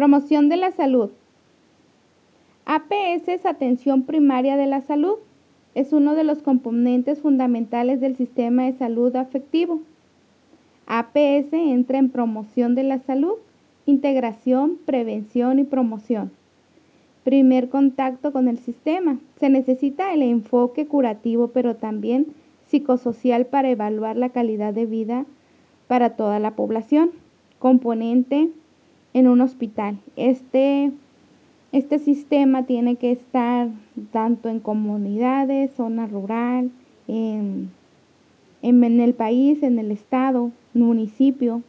Promoción de la salud. APS es atención primaria de la salud. Es uno de los componentes fundamentales del sistema de salud afectivo. APS entra en promoción de la salud, integración, prevención y promoción. Primer contacto con el sistema. Se necesita el enfoque curativo, pero también psicosocial para evaluar la calidad de vida para toda la población. Componente en un hospital. Este, este sistema tiene que estar tanto en comunidades, zona rural, en, en, el país, en el estado, municipio.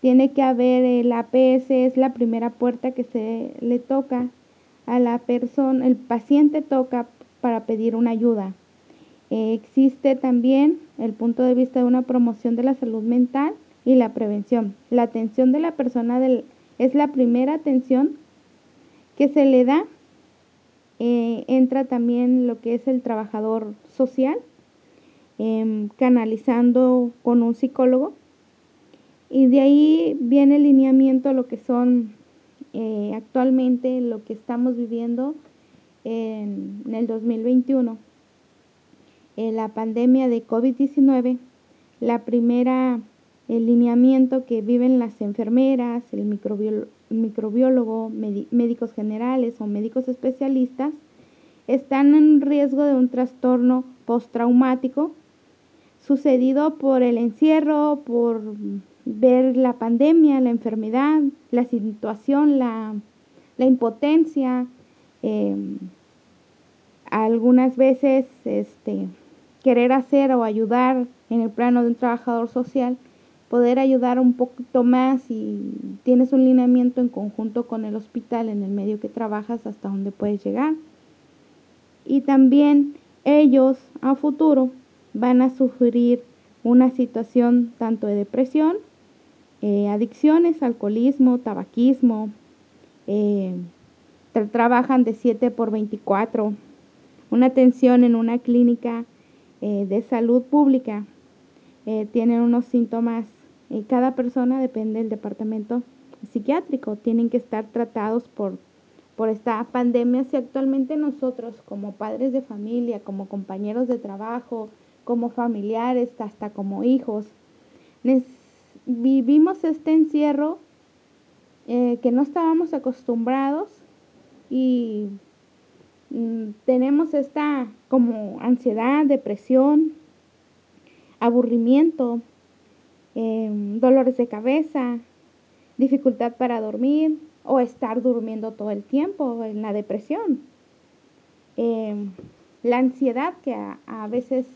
Tiene que haber el APS, es la primera puerta que se le toca a la persona, el paciente toca para pedir una ayuda. Eh, existe también el punto de vista de una promoción de la salud mental y la prevención. La atención de la persona es la primera atención que se le da. Eh, entra también lo que es el trabajador social, em, canalizando con un psicólogo. Y de ahí viene el lineamiento, lo que son eh, actualmente, lo que estamos viviendo en, en el 2021. En la pandemia de COVID-19, la primera el lineamiento que viven las enfermeras, el microbiólogo, médicos generales o médicos especialistas, están en riesgo de un trastorno postraumático sucedido por el encierro, por ver la pandemia, la enfermedad, la situación, la, impotencia, em, algunas veces este, querer hacer o ayudar en el plano de un trabajador social poder ayudar un poquito más y tienes un lineamiento en conjunto con el hospital en el medio que trabajas hasta donde puedes llegar. Y también ellos a futuro van a sufrir una situación tanto de depresión, eh, adicciones, alcoholismo, tabaquismo, eh, trabajan de 7 por 24, una atención en una clínica eh, de salud pública, tienen unos síntomas cada persona depende del departamento psiquiátrico. Tienen que estar tratados por, por esta pandemia. Si actualmente nosotros como padres de familia, como compañeros de trabajo, como familiares, hasta como hijos, vivimos este encierro eh, que no estábamos acostumbrados y mm, tenemos esta como ansiedad, depresión, aburrimiento, Em, dolores de cabeza, dificultad para dormir o estar durmiendo todo el tiempo en la depresión. Em, la ansiedad que a, veces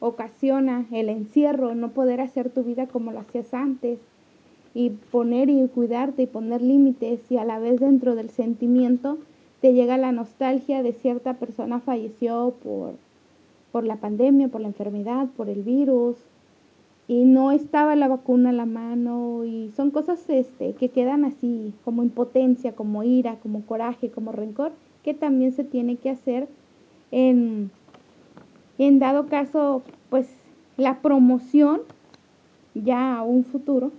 ocasiona el encierro, no poder hacer tu vida como lo hacías antes y poner y cuidarte y poner límites y a la vez dentro del sentimiento te llega la nostalgia de cierta persona falleció por, por la pandemia, por la enfermedad, por el virus, y no estaba la vacuna en la mano y son cosas este, que quedan así como impotencia, como ira, como coraje, como rencor, que también se tiene que hacer en, en dado caso, pues la promoción ya a un futuro,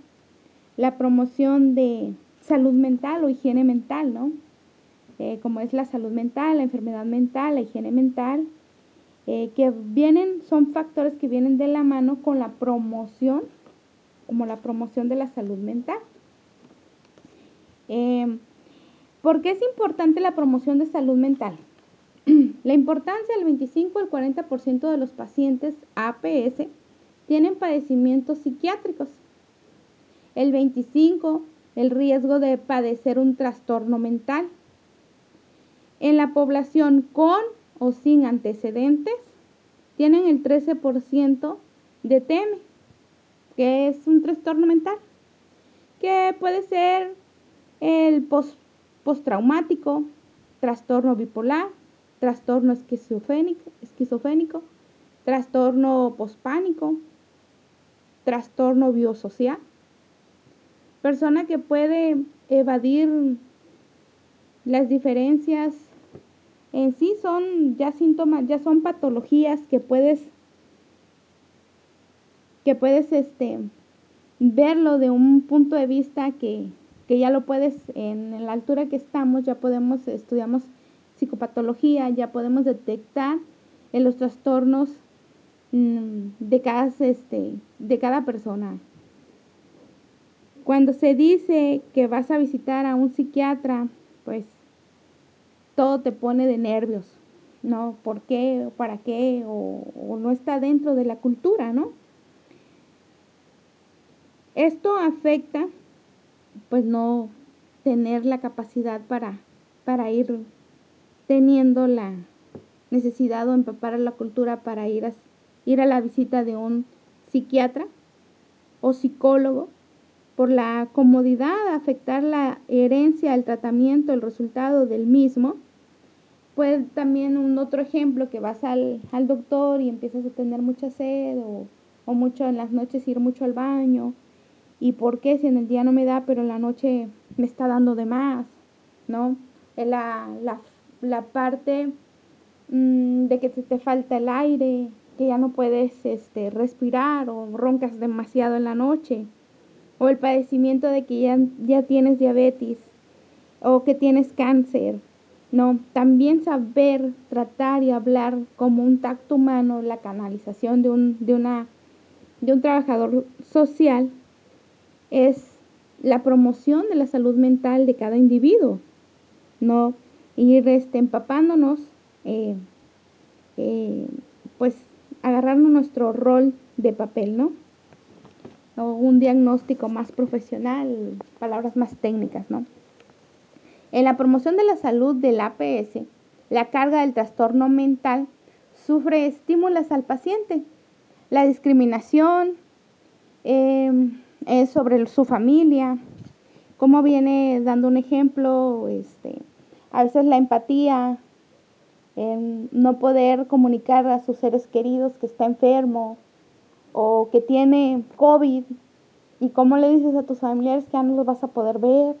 la promoción de salud mental o higiene mental, ¿no? Eh, como es la salud mental, la enfermedad mental, la higiene mental, eh, que vienen, son factores que vienen de la mano con la promoción, como la promoción de la salud mental. Eh, ¿Por qué es importante la promoción de salud mental? la importancia del 25 al 40% de los pacientes APS tienen padecimientos psiquiátricos. El 25 el riesgo de padecer un trastorno mental. En la población con o sin antecedentes tienen el 13% de TEME, que es un trastorno mental, que puede ser el post, postraumático, trastorno bipolar, trastorno esquizofénico, esquizofénico trastorno pospánico, trastorno biosocial. Persona que puede evadir las diferencias en sí son ya síntomas, ya son patologías que puedes que puedes este verlo de un punto de vista que que ya lo puedes, en la altura que estamos, ya podemos, estudiamos psicopatología, ya podemos detectar en los trastornos mm, de cada, este, de cada persona. Cuando se dice que vas a visitar a un psiquiatra, pues todo te pone de nervios, ¿no? ¿Por qué? ¿Para qué? O, o no está dentro de la cultura, ¿no? Esto afecta, pues no tener la capacidad para, para ir teniendo la necesidad o empapar a la cultura para ir a, ir a la visita de un psiquiatra o psicólogo por la comodidad, afectar la herencia, el tratamiento, el resultado del mismo. Pues también un otro ejemplo que vas al, al doctor y empiezas a tener mucha sed o, o, mucho en las noches ir mucho al baño. ¿Y por qué si en el día no me da, pero en la noche me está dando de más? ¿No? La, la, la parte mmm, de que te falta el aire, que ya no puedes este, respirar o roncas demasiado en la noche o el padecimiento de que ya, ya tienes diabetes o que tienes cáncer. No, también saber tratar y hablar como un tacto humano, la canalización de un, de una, de un trabajador social es la promoción de la salud mental de cada individuo, no ir este, empapándonos, eh, eh, pues agarrarnos nuestro rol de papel, ¿no? O un diagnóstico más profesional, palabras más técnicas, ¿no? En la promoción de la salud del APS, la carga del trastorno mental sufre estímulos al paciente. La discriminación eh, es sobre su familia, como viene dando un ejemplo, este, a veces la empatía, eh, no poder comunicar a sus seres queridos que está enfermo, o que tiene COVID y cómo le dices a tus familiares que ya no los vas a poder ver,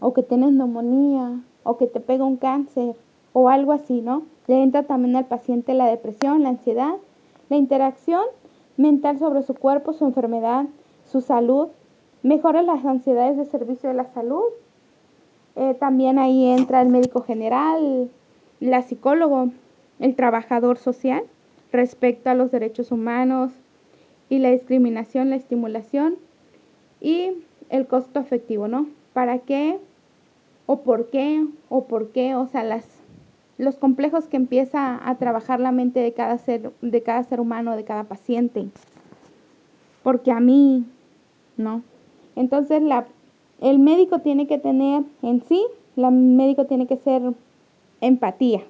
o que tienes neumonía, o que te pega un cáncer, o algo así, ¿no? Le entra también al paciente la depresión, la ansiedad, la interacción mental sobre su cuerpo, su enfermedad, su salud, mejora las ansiedades de servicio de la salud. Eh, también ahí entra el médico general, la psicólogo, el trabajador social respecto a los derechos humanos y la discriminación, la estimulación y el costo efectivo, ¿no? ¿Para qué o por qué o por qué? O sea, las, los complejos que empieza a trabajar la mente de cada ser, de cada ser humano, de cada paciente. Porque a mí, ¿no? Entonces la, el médico tiene que tener en sí, el médico tiene que ser empatía,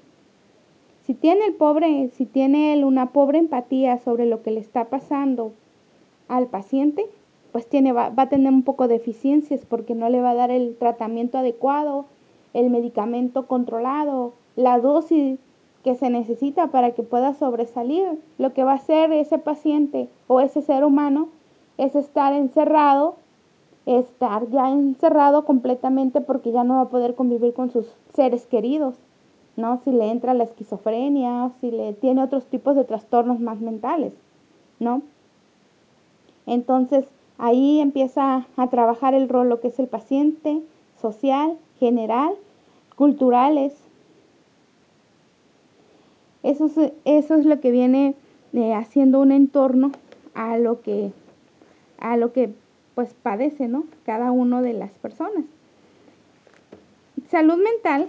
si tiene el pobre, si tiene él una pobre empatía sobre lo que le está pasando al paciente, pues tiene, va, va, a tener un poco de deficiencias porque no le va a dar el tratamiento adecuado, el medicamento controlado, la dosis que se necesita para que pueda sobresalir. Lo que va a hacer ese paciente o ese ser humano es estar encerrado, estar ya encerrado completamente porque ya no va a poder convivir con sus seres queridos. ¿No? Si le entra la esquizofrenia, si le tiene otros tipos de trastornos más mentales, ¿no? Entonces, ahí empieza a trabajar el rol lo que es el paciente, social, general, culturales. Eso es, eso es lo que viene eh, haciendo un entorno a lo que, a lo que pues padece, ¿no? Cada uno de las personas. Salud mental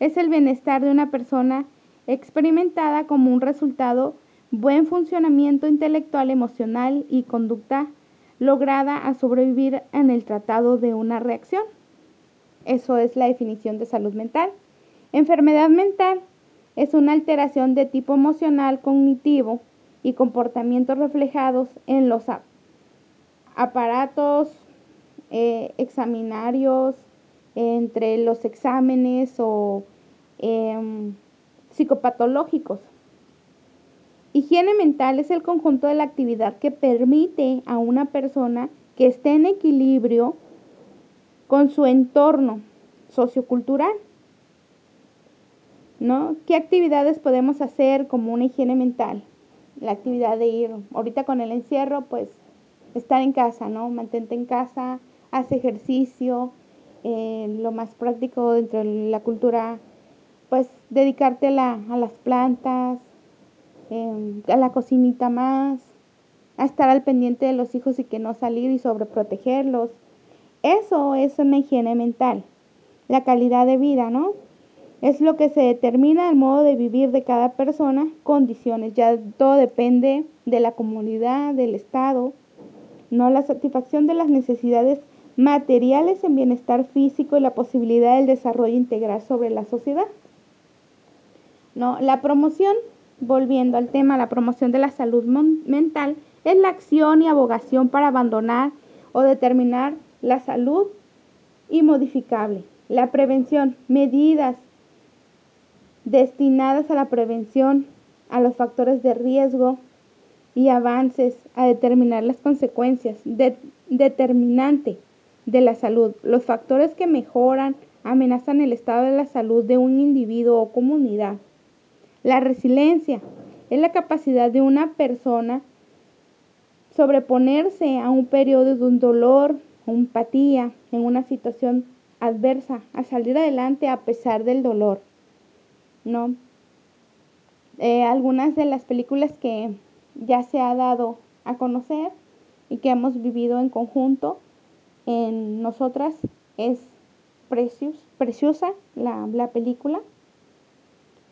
es el bienestar de una persona experimentada como un resultado buen funcionamiento intelectual, emocional y conducta lograda a sobrevivir en el tratado de una reacción. Eso es la definición de salud mental. Enfermedad mental es una alteración de tipo emocional, cognitivo y comportamientos reflejados en los aparatos eh, examinarios, entre los exámenes o eh, psicopatológicos. Higiene mental es el conjunto de la actividad que permite a una persona que esté en equilibrio con su entorno sociocultural. ¿No? ¿Qué actividades podemos hacer como una higiene mental? La actividad de ir, ahorita con el encierro, pues estar en casa, ¿no? Mantente en casa, hace ejercicio, lo más práctico dentro de la cultura, pues dedicarte a, las plantas, em, a la cocinita más, a estar al pendiente de los hijos y que no salir y sobreprotegerlos. Eso es una higiene mental, la calidad de vida, ¿no? Es lo que se determina el modo de vivir de cada persona, condiciones, ya todo depende de la comunidad, del Estado, no la satisfacción de las necesidades materiales en bienestar físico y la posibilidad del desarrollo integral sobre la sociedad. No, la promoción, volviendo al tema, la promoción de la salud mental es la acción y abogación para abandonar o determinar la salud inmodificable. La prevención, medidas destinadas a la prevención, a los factores de riesgo y avances, a determinar las consecuencias de, determinante de la salud, los factores que mejoran, amenazan el estado de la salud de un individuo o comunidad. La resiliencia es la capacidad de una persona sobreponerse a un periodo de un dolor empatía en una situación adversa, a salir adelante a pesar del dolor. ¿no? Eh, algunas de las películas que ya se ha dado a conocer y que hemos vivido en conjunto en nosotras es Preciosa, la, la película.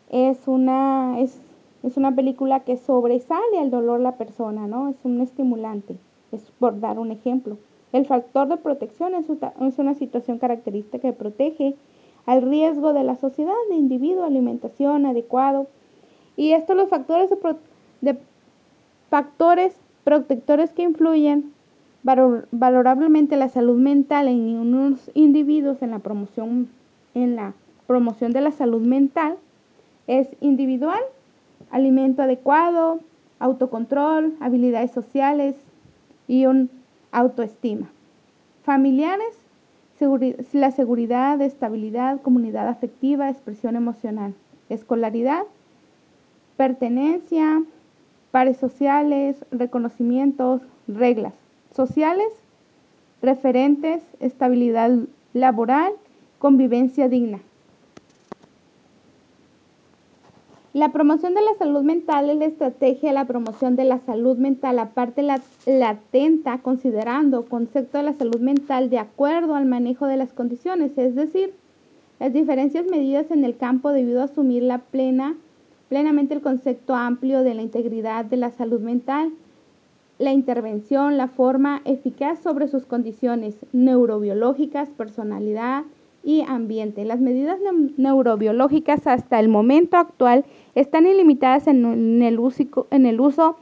Es una, es, es, una película que sobresale al dolor la persona, ¿no? Es un estimulante, es por dar un ejemplo. El factor de protección es, es una situación característica que protege al riesgo de la sociedad, de individuo, alimentación adecuado. Y estos los factores de, de factores protectores que influyen valorablemente la salud mental en unos individuos en la promoción en la promoción de la salud mental es individual, alimento adecuado, autocontrol, habilidades sociales y un autoestima. Familiares, la seguridad, estabilidad, comunidad afectiva, expresión emocional. Escolaridad, pertenencia, pares sociales, reconocimientos, reglas sociales, referentes, estabilidad laboral, convivencia digna. La promoción de la salud mental es la estrategia de la promoción de la salud mental, aparte la, la atenta considerando concepto de la salud mental de acuerdo al manejo de las condiciones, es decir, las diferencias medidas en el campo debido a asumir la plena, plenamente el concepto amplio de la integridad de la salud mental la intervención, la forma eficaz sobre sus condiciones neurobiológicas, personalidad y ambiente. Las medidas neurobiológicas hasta el momento actual están ilimitadas en, el, uso, en el uso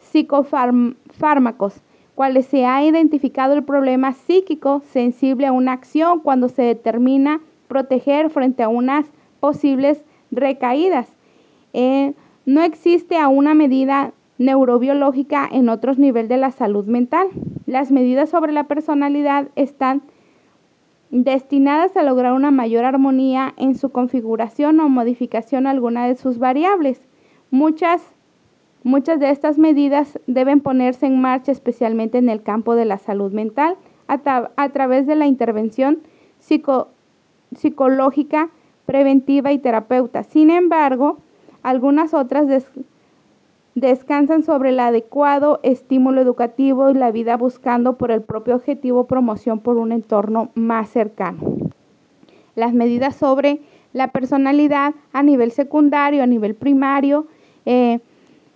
psicofármacos, cuales se ha identificado el problema psíquico sensible a una acción cuando se determina proteger frente a unas posibles recaídas. Eh, no existe aún una medida neurobiológica en otros niveles de la salud mental. Las medidas sobre la personalidad están destinadas a lograr una mayor armonía en su configuración o modificación alguna de sus variables. Muchas, muchas de estas medidas deben ponerse en marcha especialmente en el campo de la salud mental a, través de la intervención psicológica preventiva y terapeuta. Sin embargo, algunas otras descansan sobre el adecuado estímulo educativo y la vida buscando por el propio objetivo promoción por un entorno más cercano. Las medidas sobre la personalidad a nivel secundario, a nivel primario eh,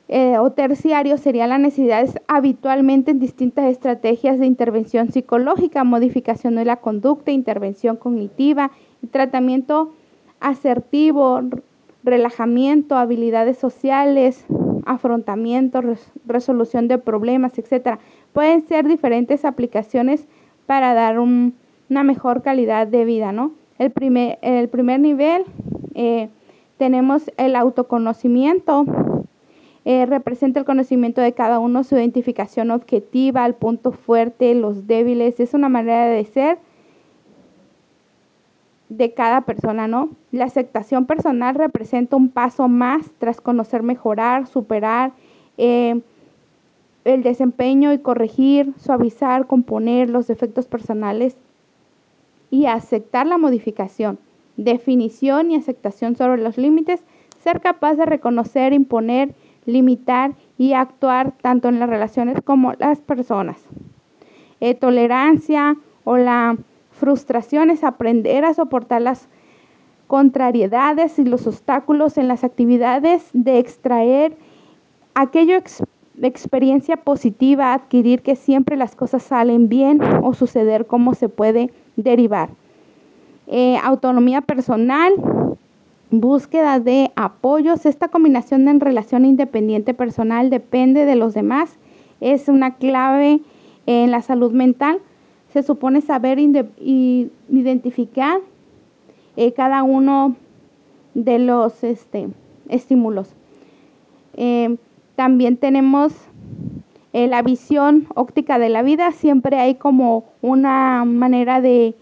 eh, o terciario serían las necesidades habitualmente en distintas estrategias de intervención psicológica, modificación de la conducta, intervención cognitiva, tratamiento asertivo, relajamiento, habilidades sociales, afrontamiento, resolución de problemas, etcétera. Pueden ser diferentes aplicaciones para dar una mejor calidad de vida, ¿no? El primer, el primer nivel eh, tenemos el autoconocimiento, eh, representa el conocimiento de cada uno, su identificación objetiva, el punto fuerte, los débiles, es una manera de ser de cada persona, ¿no? La aceptación personal representa un paso más tras conocer, mejorar, superar, eh, el desempeño y corregir, suavizar, componer los defectos personales y aceptar la modificación, definición y aceptación sobre los límites, ser capaz de reconocer, imponer, limitar y actuar tanto en las relaciones como las personas. Eh, tolerancia o la frustración es aprender a soportar las contrariedades y los obstáculos en las actividades de extraer aquello experiencia positiva, adquirir que siempre las cosas salen bien o suceder como se puede derivar. Eh, autonomía personal, búsqueda de apoyos. Esta combinación de relación independiente personal depende de los demás. Es una clave en la salud mental. Se supone saber identificar eh, cada uno de los este, estímulos. Eh, también tenemos eh, la visión óptica de la vida. Siempre hay como una manera de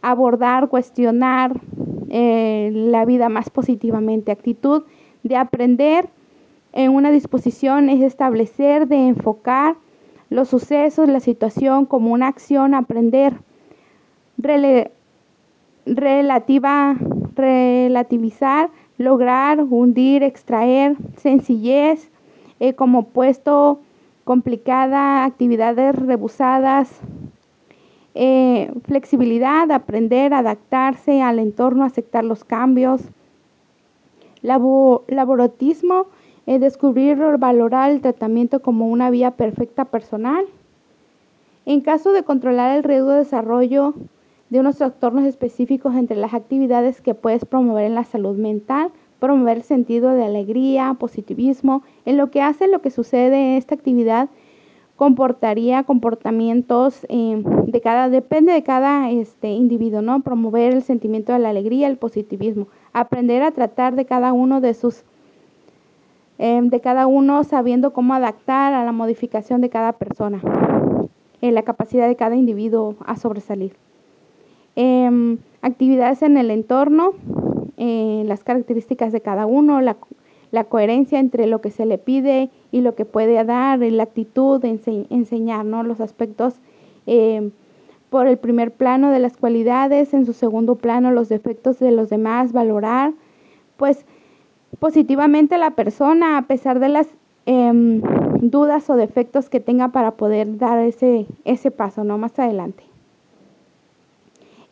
abordar, cuestionar la vida más positivamente. Actitud de aprender en una disposición es establecer, de enfocar los sucesos, la situación como una acción, aprender relativa, relativizar, lograr, hundir, extraer, sencillez, eh, como puesto complicada, actividades rebusadas, eh, flexibilidad, aprender, adaptarse al entorno, aceptar los cambios, laboratismo, eh, descubrir o valorar el tratamiento como una vía perfecta personal. En caso de controlar el riesgo de desarrollo de unos trastornos específicos entre las actividades que puedes promover en la salud mental, promover el sentido de alegría, positivismo, en lo que hace lo que sucede en esta actividad comportaría comportamientos eh, de cada, depende de cada este, individuo, ¿no? Promover el sentimiento de la alegría, el positivismo, aprender a tratar de cada uno de sus, eh, de cada uno sabiendo cómo adaptar a la modificación de cada persona, la capacidad de cada individuo a sobresalir. Em, actividades en el entorno, eh, las características de cada uno, la, coherencia entre lo que se le pide y lo que puede dar, la actitud enseñar, los aspectos em, por el primer plano de las cualidades, en su segundo plano los defectos de los demás, valorar, pues positivamente la persona a pesar de las em, dudas o defectos que tenga para poder dar ese, ese paso, ¿no? Más adelante.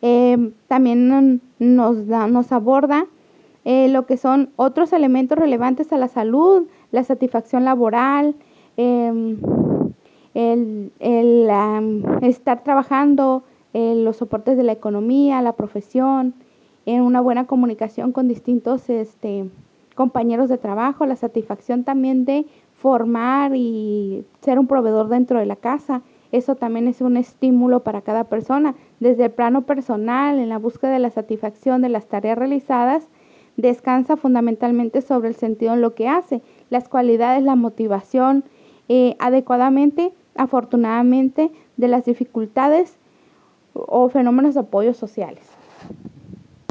Eh, también nos, nos aborda eh, lo que son otros elementos relevantes a la salud, la satisfacción laboral, em, el, estar trabajando, en los soportes de la economía, la profesión, en una buena comunicación con distintos este, compañeros de trabajo, la satisfacción también de formar y ser un proveedor dentro de la casa, eso también es un estímulo para cada persona. Desde el plano personal, en la búsqueda de la satisfacción de las tareas realizadas, descansa fundamentalmente sobre el sentido en lo que hace, las cualidades, la motivación, eh, adecuadamente, afortunadamente, de las dificultades o fenómenos de apoyo sociales.